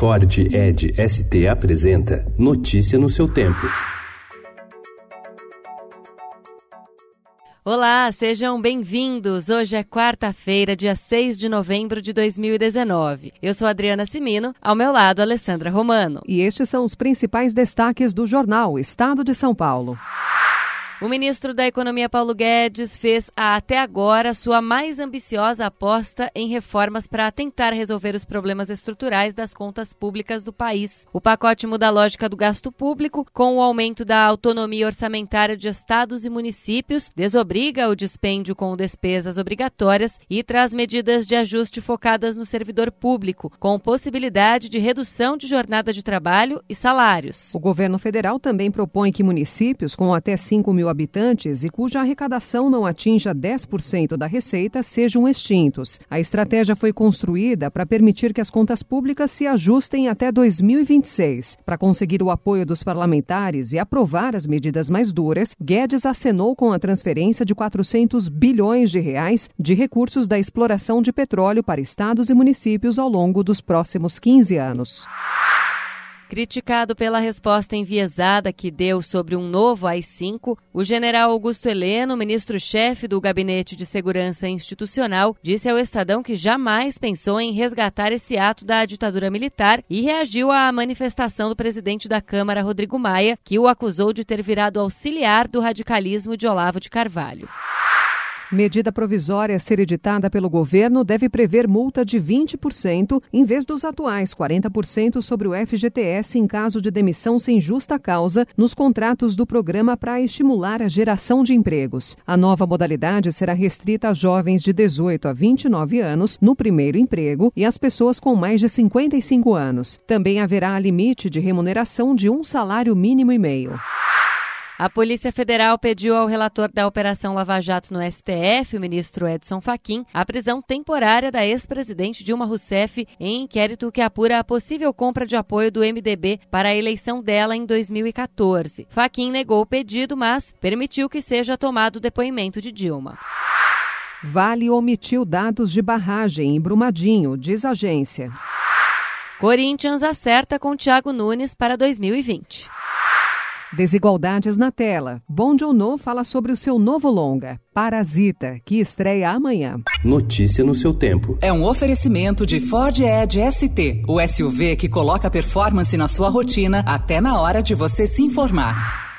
Ford Ed ST apresenta Notícia no seu tempo. Olá, sejam bem-vindos. Hoje é quarta-feira, dia 6 de novembro de 2019. Eu sou Adriana Simino, ao meu lado, Alessandra Romano. E estes são os principais destaques do jornal Estado de São Paulo. O ministro da Economia Paulo Guedes fez até agora sua mais ambiciosa aposta em reformas para tentar resolver os problemas estruturais das contas públicas do país. O pacote muda a lógica do gasto público, com o aumento da autonomia orçamentária de estados e municípios, desobriga o dispêndio com despesas obrigatórias e traz medidas de ajuste focadas no servidor público, com possibilidade de redução de jornada de trabalho e salários. O governo federal também propõe que municípios com até 5 mil habitantes e cuja arrecadação não atinja 10% da receita sejam extintos. A estratégia foi construída para permitir que as contas públicas se ajustem até 2026. Para conseguir o apoio dos parlamentares e aprovar as medidas mais duras, Guedes acenou com a transferência de 400 bilhões de reais de recursos da exploração de petróleo para estados e municípios ao longo dos próximos 15 anos. Criticado pela resposta enviesada que deu sobre um novo AI-5, o general Augusto Heleno, ministro-chefe do Gabinete de Segurança Institucional, disse ao Estadão que jamais pensou em resgatar esse ato da ditadura militar e reagiu à manifestação do presidente da Câmara, Rodrigo Maia, que o acusou de ter virado auxiliar do radicalismo de Olavo de Carvalho. Medida provisória a ser editada pelo governo deve prever multa de 20%, em vez dos atuais 40% sobre o FGTS em caso de demissão sem justa causa nos contratos do programa para estimular a geração de empregos. A nova modalidade será restrita a jovens de 18 a 29 anos no primeiro emprego e às pessoas com mais de 55 anos. Também haverá limite de remuneração de um salário mínimo e meio. A Polícia Federal pediu ao relator da Operação Lava Jato no STF, o ministro Edson Fachin, a prisão temporária da ex-presidente Dilma Rousseff em inquérito que apura a possível compra de apoio do MDB para a eleição dela em 2014. Fachin negou o pedido, mas permitiu que seja tomado o depoimento de Dilma. Vale omitiu dados de barragem em Brumadinho, diz agência. Corinthians acerta com Thiago Nunes para 2020. Desigualdades na tela. Bom Joon fala sobre o seu novo longa, Parasita, que estreia amanhã. Notícia no seu tempo. É um oferecimento de Ford Edge ST, o SUV que coloca performance na sua rotina até na hora de você se informar.